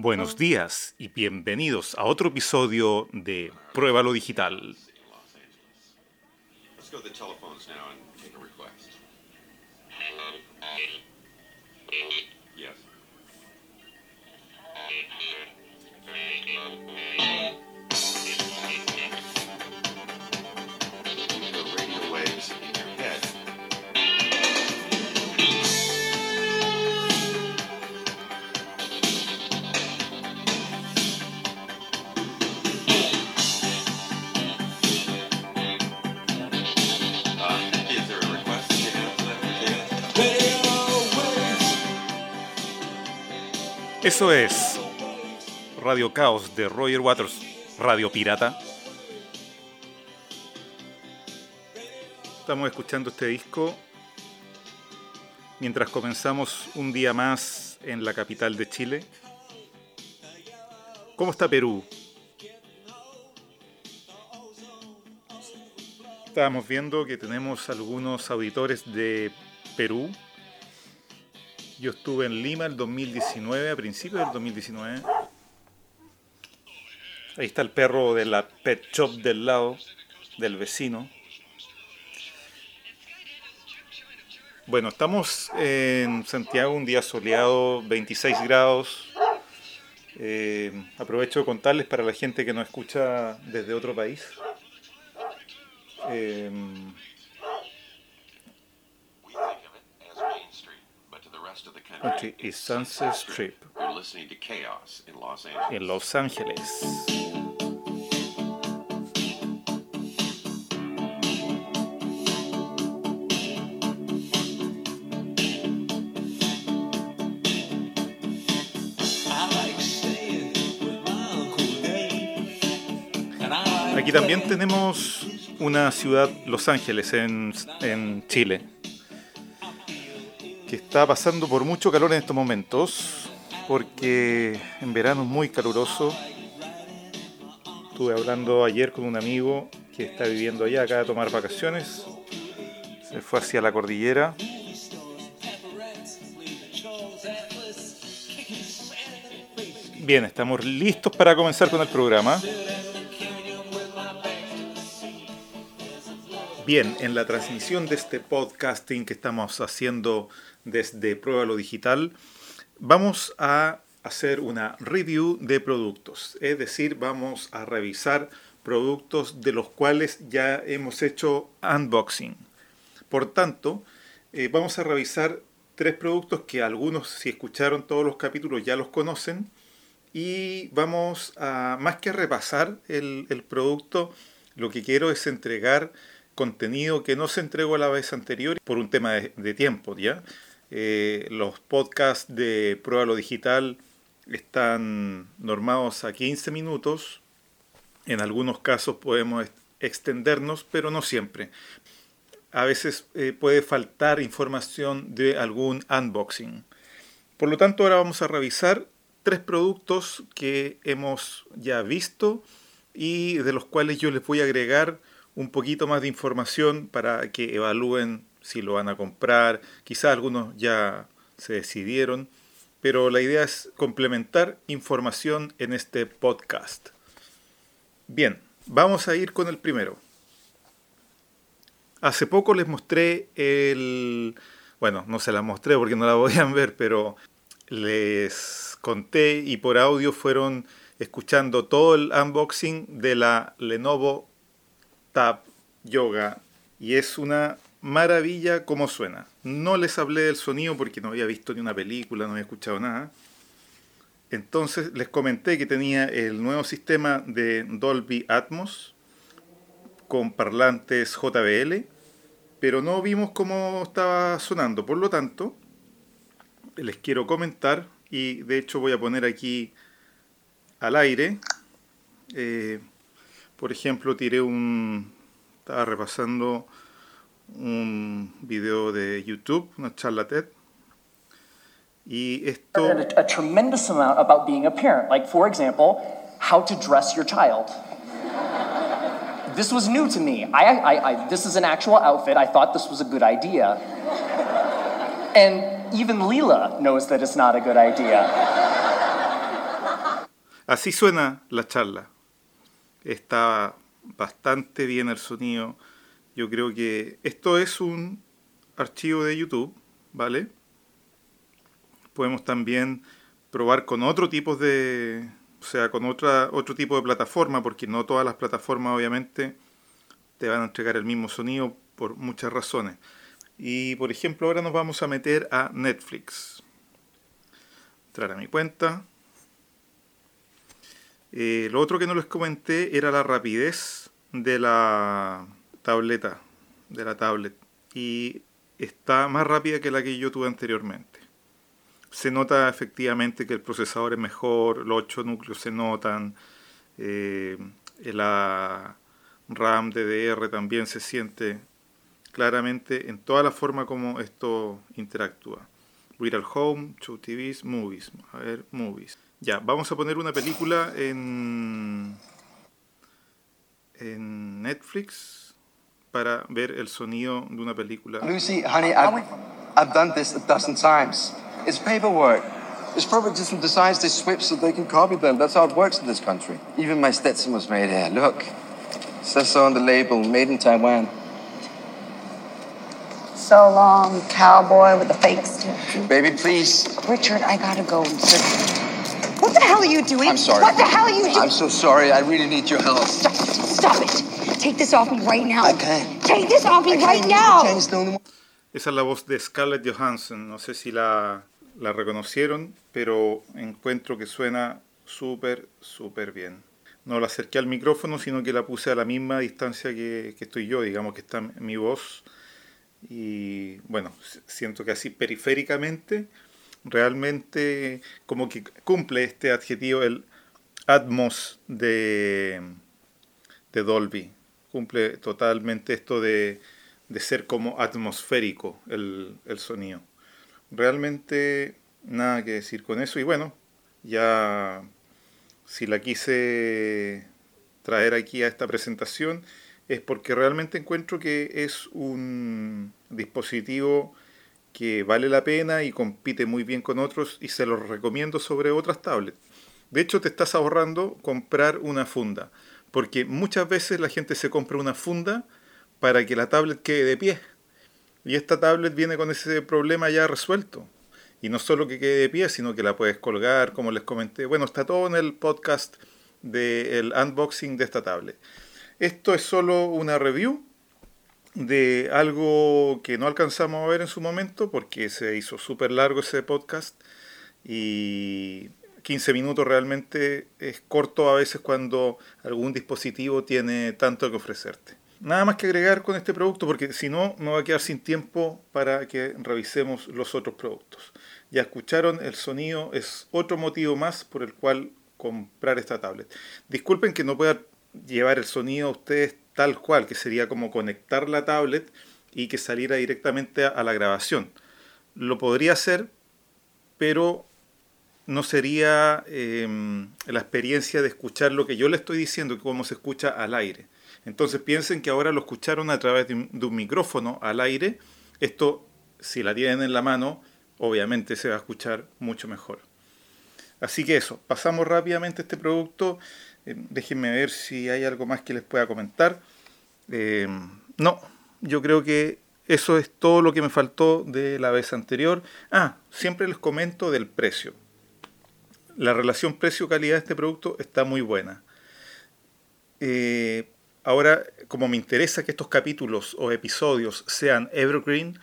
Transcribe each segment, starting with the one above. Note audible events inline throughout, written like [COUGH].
Buenos días y bienvenidos a otro episodio de Pruébalo Digital. Eso es Radio Caos de Roger Waters, Radio Pirata. Estamos escuchando este disco mientras comenzamos un día más en la capital de Chile. ¿Cómo está Perú? Estábamos viendo que tenemos algunos auditores de Perú. Yo estuve en Lima el 2019, a principios del 2019. Ahí está el perro de la pet shop del lado, del vecino. Bueno, estamos en Santiago, un día soleado, 26 grados. Eh, aprovecho de contarles para la gente que nos escucha desde otro país. Eh, is Sunset Strip. En Los Ángeles. Aquí también tenemos una ciudad, Los Ángeles, en, en Chile, que está pasando por mucho calor en estos momentos, porque en verano es muy caluroso. Estuve hablando ayer con un amigo que está viviendo allá, acaba de tomar vacaciones, se fue hacia la cordillera. Bien, estamos listos para comenzar con el programa. Bien, en la transmisión de este podcasting que estamos haciendo desde Pruébalo Digital, vamos a hacer una review de productos, es decir, vamos a revisar productos de los cuales ya hemos hecho unboxing. Por tanto, eh, vamos a revisar tres productos que algunos, si escucharon todos los capítulos, ya los conocen. Y vamos a, más que repasar el producto, lo que quiero es entregar contenido que no se entregó la vez anterior por un tema de, tiempo, ¿ya? Eh, los podcasts de Pruébalo Digital están normados a 15 minutos. En algunos casos podemos ex- extendernos, pero no siempre. A veces eh, puede faltar información de algún unboxing. Por lo tanto, ahora vamos a revisar tres productos que hemos ya visto y de los cuales yo les voy a agregar un poquito más de información para que evalúen si lo van a comprar. Quizás algunos ya se decidieron, pero la idea es complementar información en este podcast. Bien, vamos a ir con el primero. Hace poco les mostré el... Bueno, no se la mostré porque no la podían ver, pero les conté y por audio fueron escuchando todo el unboxing de la Lenovo Yoga y es una maravilla como suena. No les hablé del sonido porque no había visto ni una película, no había escuchado nada. Entonces les comenté que tenía el nuevo sistema de Dolby Atmos con parlantes JBL, pero no vimos cómo estaba sonando. Por lo tanto, les quiero comentar y de hecho voy a poner aquí al aire. eh, por ejemplo, tiré un... Estaba repasando un video de YouTube, una charla TED. Y esto... a, a tremendous amount about being a parent. Like, for example, how to dress your child. This was new to me. I, I, I, this is an actual outfit. I thought this was a good idea. And even Leela knows that it's not a good idea. Así suena la charla. Está bastante bien el sonido. Yo creo que esto es un archivo de YouTube, ¿vale? Podemos también probar con otro tipo de, o sea, con otra, otro tipo de plataforma, porque no todas las plataformas obviamente te van a entregar el mismo sonido por muchas razones. Y por ejemplo, ahora nos vamos a meter a Netflix. Entrar a mi cuenta. Eh, lo otro que no les comenté era la rapidez de la tableta, de la tablet. Y está más rápida que la que yo tuve anteriormente. Se nota efectivamente que el procesador es mejor, los 8 núcleos se notan, eh, la RAM DDR también se siente claramente en toda la forma como esto interactúa. Voy Home, Show TVs, Movies. A ver, Movies. Ya, vamos a poner una película en, en Netflix para ver el sonido de una película. Lucy, honey, I've, I've done this a dozen times. It's paperwork. It's probably different designs they swip so they can copy them. That's how it works in this country. Even my Stetson was made here. Look. It says so on the label, made in Taiwan. So long, cowboy with the fake stick. Baby, please. Richard, I gotta go. What the hell are you doing? I'm sorry. What the hell are you doing? I'm so sorry. I really need your help. Stop it. Stop it. Take this off me right now. I can't. Take this off me I right now. Esa es la voz de Scarlett Johansson. No sé si la, la reconocieron, pero encuentro que suena súper, súper bien. No la acerqué al micrófono, sino que la puse a la misma distancia que, que estoy yo, digamos que está mi voz. Y bueno, siento que así periféricamente, realmente como que cumple este adjetivo, el Atmos de, de Dolby. Cumple totalmente esto de, de ser como atmosférico el, el sonido. Realmente nada que decir con eso. Y bueno, ya si la quise traer aquí a esta presentación es porque realmente encuentro que es un dispositivo que vale la pena y compite muy bien con otros y se los recomiendo sobre otras tablets. De hecho, te estás ahorrando comprar una funda, porque muchas veces la gente se compra una funda para que la tablet quede de pie. Y esta tablet viene con ese problema ya resuelto. Y no solo que quede de pie, sino que la puedes colgar, como les comenté. Bueno, está todo en el podcast del unboxing de esta tablet. Esto es solo una review de algo que no alcanzamos a ver en su momento porque se hizo súper largo ese podcast y 15 minutos realmente es corto a veces cuando algún dispositivo tiene tanto que ofrecerte. Nada más que agregar con este producto porque si no me va a quedar sin tiempo para que revisemos los otros productos. Ya escucharon, el sonido es otro motivo más por el cual comprar esta tablet. Disculpen que no pueda llevar el sonido a ustedes tal cual, que sería como conectar la tablet y que saliera directamente a, la grabación. Lo podría hacer, pero no sería eh, la experiencia de escuchar lo que yo le estoy diciendo, como se escucha al aire. Entonces piensen que ahora lo escucharon a través de un, de un micrófono al aire. Esto, si la tienen en la mano, obviamente se va a escuchar mucho mejor. Así que eso, pasamos rápidamente este producto. Eh, déjenme ver si hay algo más que les pueda comentar. Eh, no, yo creo que eso es todo lo que me faltó de la vez anterior. Ah, siempre les comento del precio. La relación precio-calidad de este producto está muy buena. Eh, ahora, como me interesa que estos capítulos o episodios sean evergreen,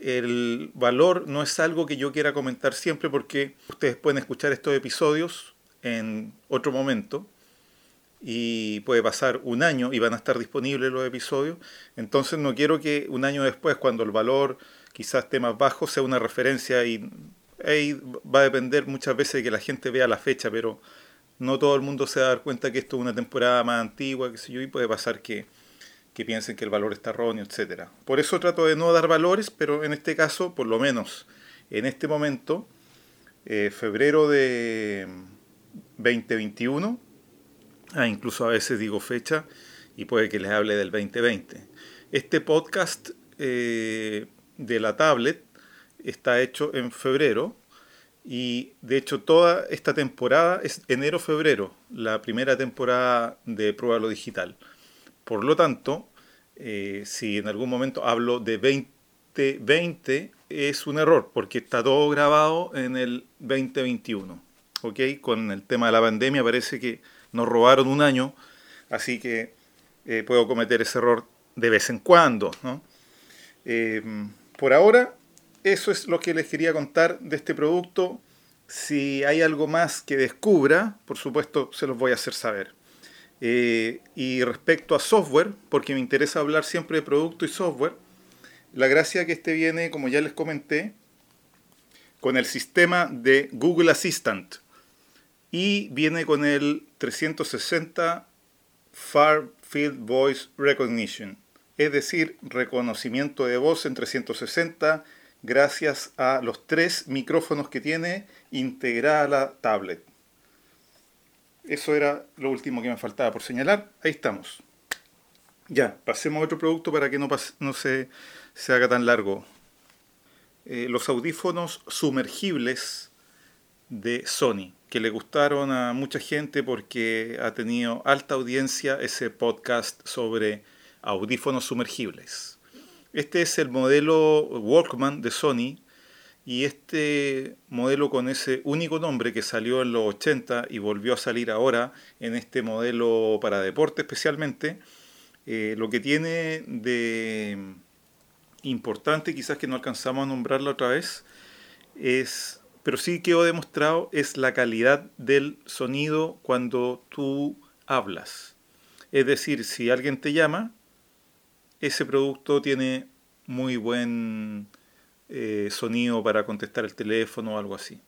el valor no es algo que yo quiera comentar siempre porque ustedes pueden escuchar estos episodios en otro momento y puede pasar un año y van a estar disponibles los episodios. Entonces no quiero que un año después, cuando el valor quizás esté más bajo, sea una referencia y ahí va a depender muchas veces de que la gente vea la fecha, pero no todo el mundo se va a dar cuenta que esto es una temporada más antigua, que sé yo, y puede pasar que, que piensen que el valor está erróneo, etc. Por eso trato de no dar valores, pero en este caso, por lo menos en este momento, eh, febrero de 2021, ah, incluso a veces digo fecha y puede que les hable del 2020. Este podcast eh, de la tablet está hecho en febrero Y de hecho toda esta temporada es enero-febrero, la primera temporada de Prueba lo Digital. Por lo tanto, eh, si en algún momento hablo de 2020, es un error, porque está todo grabado en el 2021. ¿ok? Con el tema de la pandemia parece que nos robaron un año, así que eh, puedo cometer ese error de vez en cuando. ¿no? Eh, por ahora, eso es lo que les quería contar de este producto. Si hay algo más que descubra, por supuesto, se los voy a hacer saber. Eh, y respecto a software, porque me interesa hablar siempre de producto y software, la gracia que este viene, como ya les comenté, con el sistema de Google Assistant y viene con el 360 Far Field Voice Recognition, es decir, reconocimiento de voz en 360 gracias a los tres micrófonos que tiene integrada la tablet. Eso era lo último que me faltaba por señalar. Ahí estamos. Ya, pasemos a otro producto para que no, no se, se, haga tan largo. Eh, los audífonos sumergibles de Sony, que le gustaron a mucha gente porque ha tenido alta audiencia ese podcast sobre audífonos sumergibles. Este es el modelo Walkman de Sony y este modelo con ese único nombre que salió en los 80 y volvió a salir ahora en este modelo para deporte especialmente, eh, lo que tiene de importante, quizás que no alcanzamos a nombrarlo otra vez, es, pero sí quedó demostrado, es la calidad del sonido cuando tú hablas. Es decir, si alguien te llama, ese producto tiene muy buen eh, sonido para contestar el teléfono o algo así.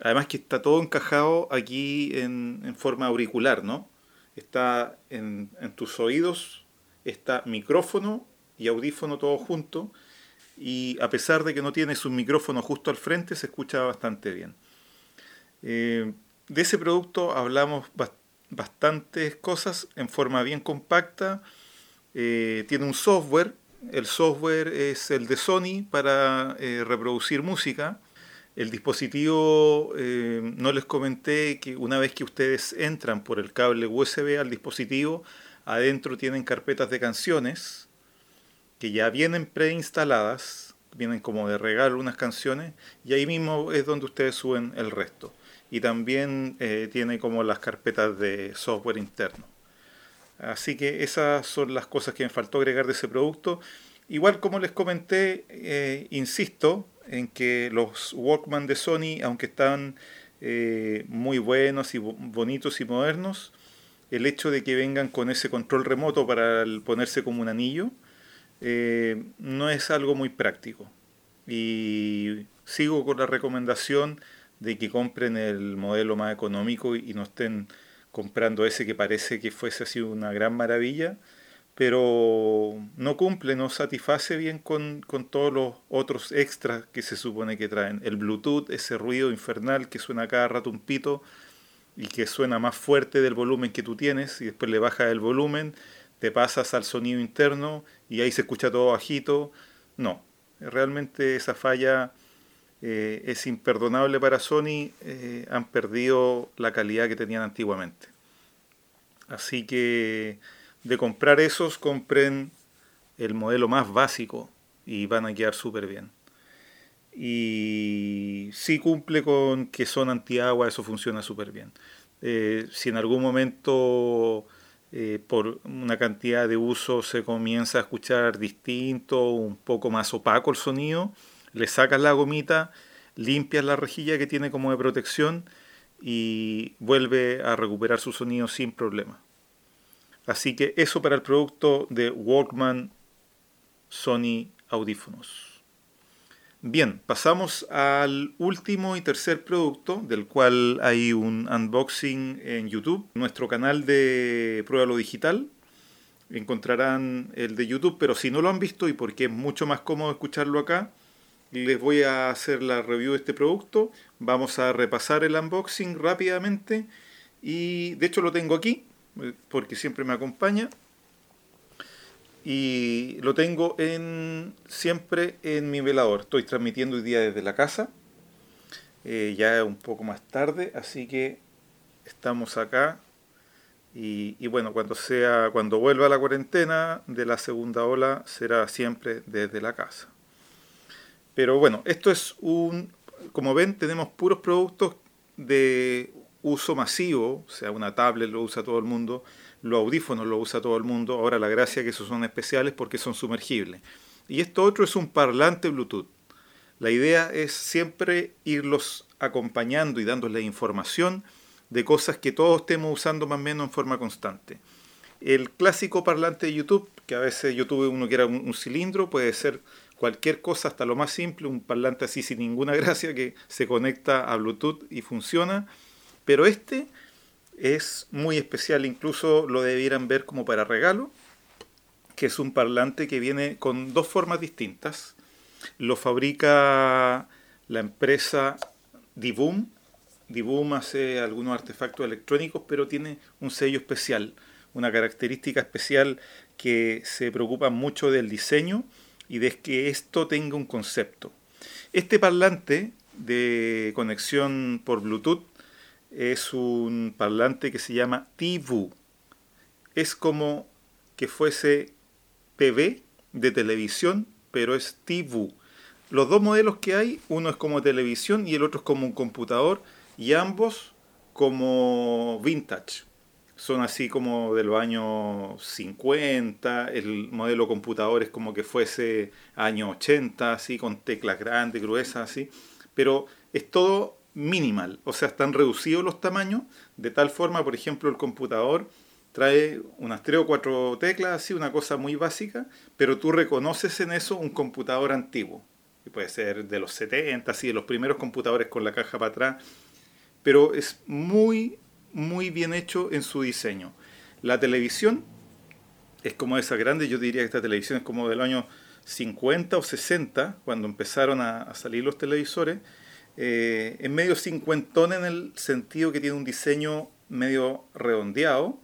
Además que está todo encajado aquí en, forma auricular, ¿no? Está en, tus oídos, está micrófono y audífono todo junto. Y a pesar de que no tienes un micrófono justo al frente, se escucha bastante bien. Eh, de ese producto hablamos bastantes cosas en forma bien compacta eh, tiene un software, el software es el de Sony para eh, reproducir música. El dispositivo, no les comenté que una vez que ustedes entran por el cable USB al dispositivo, adentro tienen carpetas de canciones que ya vienen preinstaladas, vienen como de regalo unas canciones, y ahí mismo es donde ustedes suben el resto. Y también tiene como las carpetas de software interno. Así que esas son las cosas que me faltó agregar de ese producto. Igual como les comenté, eh, insisto en que los Walkman de Sony, aunque están eh, muy buenos y bonitos y modernos, el hecho de que vengan con ese control remoto para ponerse como un anillo, eh, no es algo muy práctico. Y sigo con la recomendación de que compren el modelo más económico y no estén comprando ese que parece que fuese así una gran maravilla, pero no cumple, no satisface bien con, todos los otros extras que se supone que traen. El Bluetooth, ese ruido infernal que suena cada rato un pito y que suena más fuerte del volumen que tú tienes y después le bajas el volumen, te pasas al sonido interno y ahí se escucha todo bajito. No, realmente esa falla eh, es imperdonable para Sony, eh, han perdido la calidad que tenían antiguamente. Así que de comprar esos, compren el modelo más básico y van a quedar súper bien. Y si cumple con que son antiagua, eso funciona súper bien. Eh, si en algún momento por una cantidad de uso se comienza a escuchar distinto, un poco más opaco el sonido, le sacas la gomita, limpias la rejilla que tiene como de protección y vuelve a recuperar su sonido sin problema. Así que eso para el producto de Walkman Sony audífonos. Bien, pasamos al último y tercer producto, del cual hay un unboxing en YouTube, nuestro canal de Prueba lo Digital. Encontrarán el de YouTube, pero si no lo han visto y porque es mucho más cómodo escucharlo acá, les voy a hacer la review de este producto. Vamos a repasar el unboxing rápidamente. Y de hecho lo tengo aquí, eh, porque siempre me acompaña. Y lo tengo en, siempre en mi velador. Estoy transmitiendo hoy día desde la casa. Eh, ya un poco más tarde, así que estamos acá. Y, y bueno, cuando sea, cuando vuelva la cuarentena de la segunda ola, será siempre desde la casa. Pero bueno, esto es un, como ven, tenemos puros productos de uso masivo, o sea, una tablet lo usa todo el mundo, los audífonos lo usa todo el mundo, ahora la gracia que esos son especiales porque son sumergibles. Y esto otro es un parlante Bluetooth. La idea es siempre irlos acompañando y dándoles información de cosas que todos estemos usando más o menos en forma constante. El clásico parlante de YouTube, que a veces YouTube uno quiera un, un cilindro, puede ser cualquier cosa, hasta lo más simple, un parlante así sin ninguna [LAUGHS] gracia que se conecta a Bluetooth y funciona. Pero este es muy especial, incluso lo debieran ver como para regalo, que es un parlante que viene con dos formas distintas. Lo fabrica la empresa Divoom. Divoom hace algunos artefactos electrónicos, pero tiene un sello especial, una característica especial que se preocupa mucho del diseño y de que esto tenga un concepto. Este parlante de conexión por Bluetooth es un parlante que se llama TV. Es como que fuese TV de televisión, pero es TV. Los dos modelos que hay, uno es como televisión y el otro es como un computador, y ambos como vintage. Son así como de los años 50, el modelo computador es como que fuese años 80, así con teclas grandes, gruesas, así. Pero es todo minimal, o sea, están reducidos los tamaños, de tal forma, por ejemplo, el computador trae unas tres o cuatro teclas, así, una cosa muy básica, pero tú reconoces en eso un computador antiguo, que puede ser de los 70, así, de los primeros computadores con la caja para atrás, pero es muy, muy bien hecho en su diseño. La televisión es como esa grande, yo diría que esta televisión es como del año 50 o 60, cuando empezaron a, a salir los televisores, eh, es medio cincuentón en el sentido que tiene un diseño medio redondeado,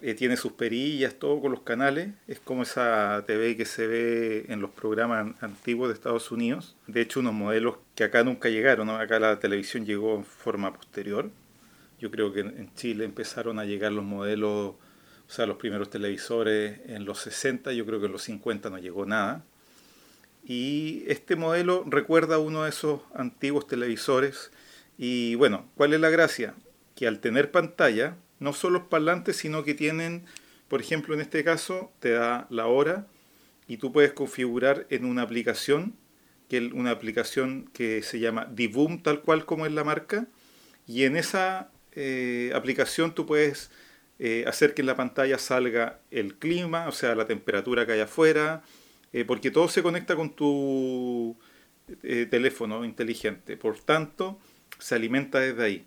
eh, tiene sus perillas, todo con los canales, es como esa TV que se ve en los programas antiguos de Estados Unidos, de hecho unos modelos que acá nunca llegaron, acá la televisión llegó en forma posterior, yo creo que en Chile empezaron a llegar los modelos, o sea, los primeros televisores en los 60, yo creo que en los 50 no llegó nada, y este modelo recuerda uno de esos antiguos televisores. Y bueno, ¿cuál es la gracia? Que al tener pantalla, no solo los parlantes, sino que tienen, por ejemplo, en este caso, te da la hora y tú puedes configurar en una aplicación, que es una aplicación que se llama Divoom, tal cual como es la marca, y en esa eh, aplicación tú puedes eh, hacer que en la pantalla salga el clima, o sea, la temperatura que hay afuera, eh, porque todo se conecta con tu eh, teléfono inteligente. Por tanto, se alimenta desde ahí.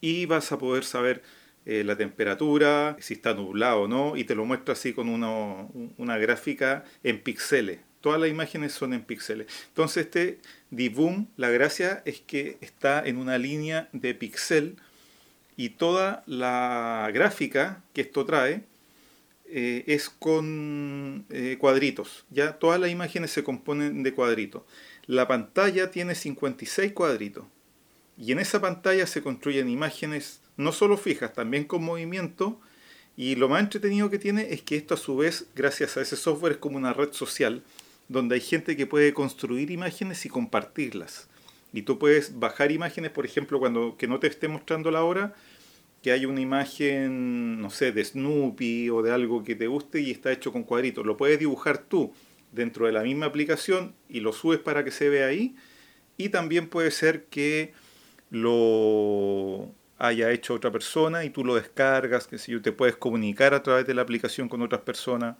Y vas a poder saber eh, la temperatura, si está nublado o no, y te lo muestra así con una gráfica en píxeles. Todas las imágenes son en píxeles. Entonces este Divoom, la gracia es que está en una línea de píxel y toda la gráfica que esto trae eh, es con eh, cuadritos. Ya todas las imágenes se componen de cuadritos. La pantalla tiene 56 cuadritos. Y en esa pantalla se construyen imágenes no solo fijas, también con movimiento. Y lo más entretenido que tiene es que esto a su vez, gracias a ese software, es como una red social donde hay gente que puede construir imágenes y compartirlas. Y tú puedes bajar imágenes, por ejemplo, cuando que no te esté mostrando la hora, que hay una imagen, no sé, de Snoopy o de algo que te guste y está hecho con cuadritos. Lo puedes dibujar tú dentro de la misma aplicación y lo subes para que se vea ahí. Y también puede ser que lo haya hecho otra persona y tú lo descargas, que si yo te puedes comunicar a través de la aplicación con otras personas.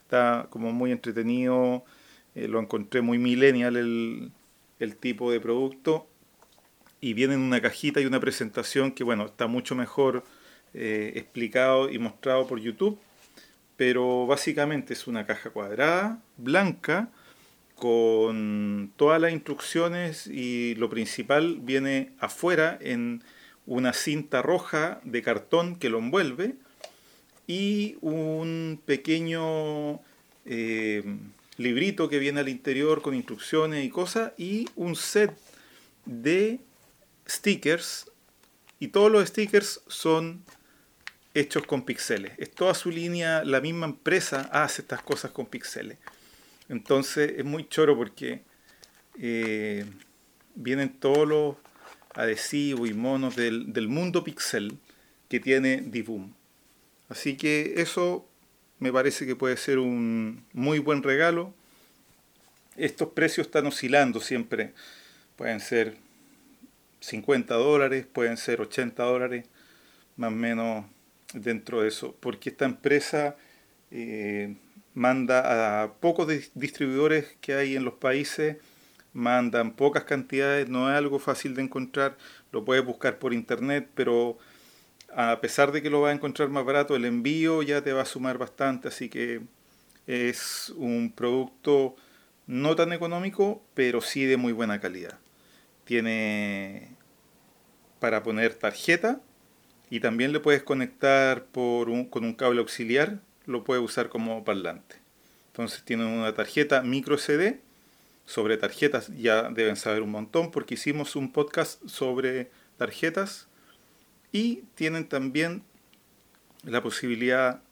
Está como muy entretenido, eh, lo encontré muy millennial el, el tipo de producto y viene en una cajita y una presentación que, bueno, está mucho mejor eh, explicado y mostrado por YouTube, pero básicamente es una caja cuadrada, blanca, con todas las instrucciones y lo principal viene afuera en una cinta roja de cartón que lo envuelve y un pequeño eh, librito que viene al interior con instrucciones y cosas y un set de stickers y todos los stickers son hechos con píxeles. Es toda su línea, la misma empresa hace estas cosas con píxeles. Entonces es muy choro porque eh, vienen todos los adhesivos y monos del, del mundo pixel que tiene Divoom. Así que eso me parece que puede ser un muy buen regalo. Estos precios están oscilando siempre. Pueden ser 50 dólares, pueden ser 80 dólares, más o menos dentro de eso. Porque esta empresa eh, manda a pocos distribuidores que hay en los países, mandan pocas cantidades, no es algo fácil de encontrar, lo puedes buscar por internet, pero a pesar de que lo vas a encontrar más barato, el envío ya te va a sumar bastante, así que es un producto no tan económico, pero sí de muy buena calidad. Tiene para poner tarjeta y también le puedes conectar con un cable auxiliar, lo puedes usar como parlante. Entonces tiene una tarjeta micro CD. Sobre tarjetas ya deben saber un montón porque hicimos un podcast sobre tarjetas y tienen también la posibilidad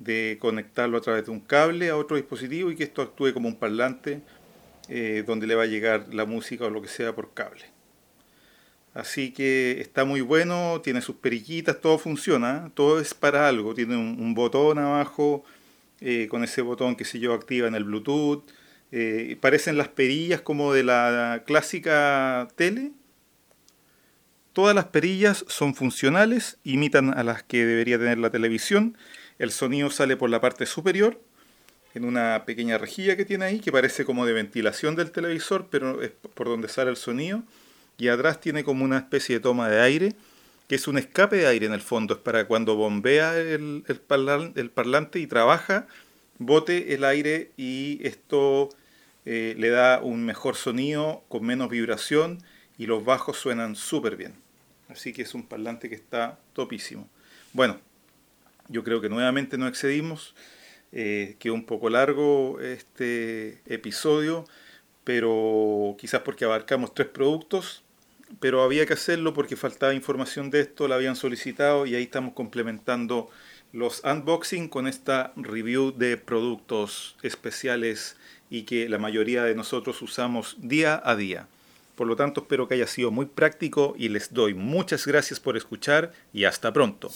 de conectarlo a través de un cable a otro dispositivo y que esto actúe como un parlante eh, donde le va a llegar la música o lo que sea por cable. Así que está muy bueno, tiene sus perillitas, todo funciona, todo es para algo. Tiene un, botón abajo, eh, con ese botón que se yo activa en el Bluetooth. Eh, parecen las perillas como de la clásica tele, Todas las perillas son funcionales, imitan a las que debería tener la televisión. El sonido sale por la parte superior, en una pequeña rejilla que tiene ahí, que parece como de ventilación del televisor, pero es por donde sale el sonido. Y atrás tiene como una especie de toma de aire, que es un escape de aire en el fondo, es para cuando bombea el, parlante y trabaja, bote el aire y esto eh, le da un mejor sonido con menos vibración y los bajos suenan súper bien. Así que es un parlante que está topísimo. Bueno, yo creo que nuevamente no excedimos. Eh, quedó un poco largo este episodio, pero quizás porque abarcamos tres productos, pero había que hacerlo porque faltaba información de esto, la habían solicitado y ahí estamos complementando los unboxing con esta review de productos especiales y que la mayoría de nosotros usamos día a día. Por lo tanto, espero que haya sido muy práctico y les doy muchas gracias por escuchar y hasta pronto.